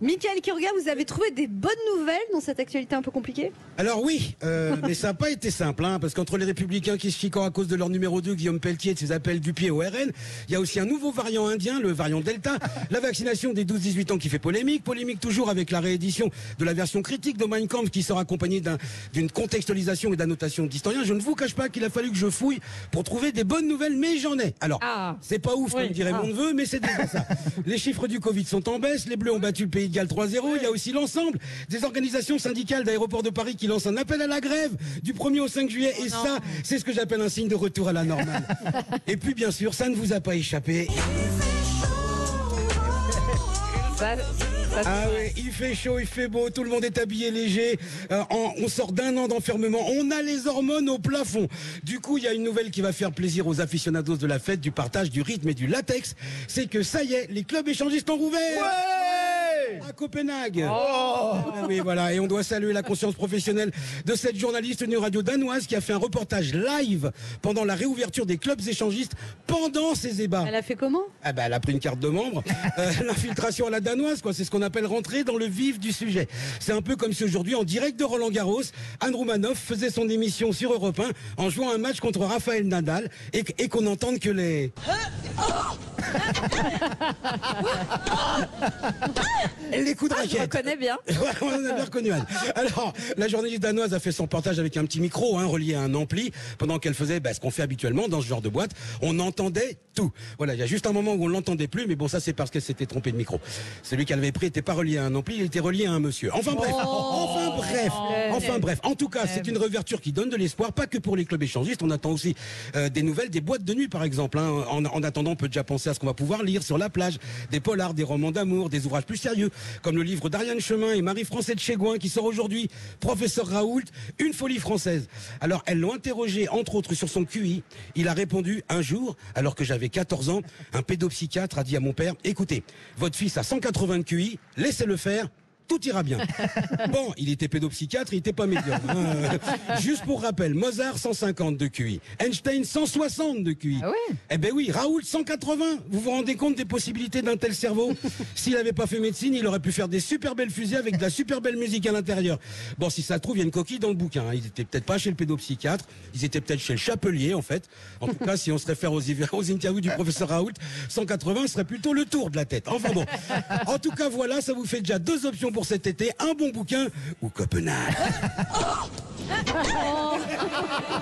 Michael Kiorga, vous avez trouvé des bonnes nouvelles dans cette actualité un peu compliquée? Alors oui, euh, mais ça n'a pas été simple, hein, parce qu'entre les républicains qui se chicorent à cause de leur numéro 2, Guillaume Pelletier, de ses appels du pied au RN, il y a aussi un nouveau variant indien, le variant Delta, la vaccination des 12-18 ans qui fait polémique, polémique toujours avec la réédition de la version critique de Mein Kampf qui sera accompagnée d'un- d'une contextualisation et d'annotation d'historiens. Je ne vous cache pas qu'il a fallu que je fouille pour trouver des bonnes nouvelles, mais j'en ai. Alors, Ah. c'est pas ouf, Oui. comme dirait Ah. mon neveu, mais c'est déjà ça. Les chiffres du Covid sont en baisse, les Bleus ont battu le Pays de Galles 3-0, il y a aussi l'ensemble des organisations syndicales d'aéroports de Paris qui lancent un appel à la grève du 1er au 5 juillet, et ça, c'est ce que j'appelle un signe de retour à la normale. et puis, bien sûr, ça ne vous a pas échappé. Ça, ça, Ah oui, il fait chaud, il fait beau, tout le monde est habillé léger. Euh, en- on sort d'un an d'enfermement, on a les hormones au plafond. Du coup, il y a une nouvelle qui va faire plaisir aux aficionados de la fête, du partage, du rythme et du latex. C'est que ça y est, les clubs échangistes ont rouvert. À Copenhague. Ah oui, voilà. Et on doit saluer la conscience professionnelle de cette journaliste d'une radio danoise qui a fait un reportage live pendant la réouverture des clubs échangistes pendant ces ébats. elle a fait comment? Ah bah, elle a pris une carte de membre. Euh, L'infiltration à la danoise, quoi. C'est ce qu'on appelle rentrer dans le vif du sujet. C'est un peu comme si aujourd'hui, en direct de Roland Garros, Anne Roumanoff faisait son émission sur Europe 1 en jouant un match contre Raphaël Nadal et, et qu'on n'entende que les... les coups de Je raquette. reconnais bien. On a bien reconnu Anne. Alors, la journaliste danoise a fait son portage avec un petit micro hein, relié à un ampli pendant qu'elle faisait bah, ce qu'on fait habituellement dans ce genre de boîte. On entendait tout. Voilà, il y a juste un moment où on l'entendait plus, mais bon, ça c'est parce qu'elle s'était trompée de micro. Celui qu'elle avait pris était pas relié à un ampli, il était relié à un monsieur. Enfin bref, enfin bref, enfin bref. En tout cas, c'est une réouverture qui donne de l'espoir, pas que pour les clubs échangistes. On attend aussi euh, des nouvelles des boîtes de nuit, par exemple. hein. En, en attendant, on peut déjà penser à qu'on va pouvoir lire sur la plage, des polars, des romans d'amour, des ouvrages plus sérieux, comme le livre d'Ariane Chemin et Marie-France Etchegouin qui sort aujourd'hui, Professeur Raoult, une folie française. Alors, elles l'ont interrogé, entre autres, sur son QI. Il a répondu un jour, alors que j'avais 14 ans, un pédopsychiatre a dit à mon père, écoutez, votre fils a 180 de QI, laissez-le faire. Tout ira bien. Bon, il était pédopsychiatre, il était pas médium. hein. Juste pour rappel, Mozart 150 de QI, Einstein 160 de QI. Ah ouais Eh ben oui, Raoul 180. Vous vous rendez compte des possibilités d'un tel cerveau S'il n'avait pas fait médecine, il aurait pu faire des super belles fusées avec de la super belle musique à l'intérieur. Bon, si ça se trouve, il y a une coquille dans le bouquin. hein. Ils étaient peut-être pas chez le pédopsychiatre, ils étaient peut-être chez le chapelier en fait. En tout cas, si on se réfère aux, aux interviews du professeur Raoult, 180 serait plutôt le tour de la tête. Enfin bon. En tout cas, voilà, ça vous fait déjà deux options pour cet été, un bon bouquin ou Copenhague.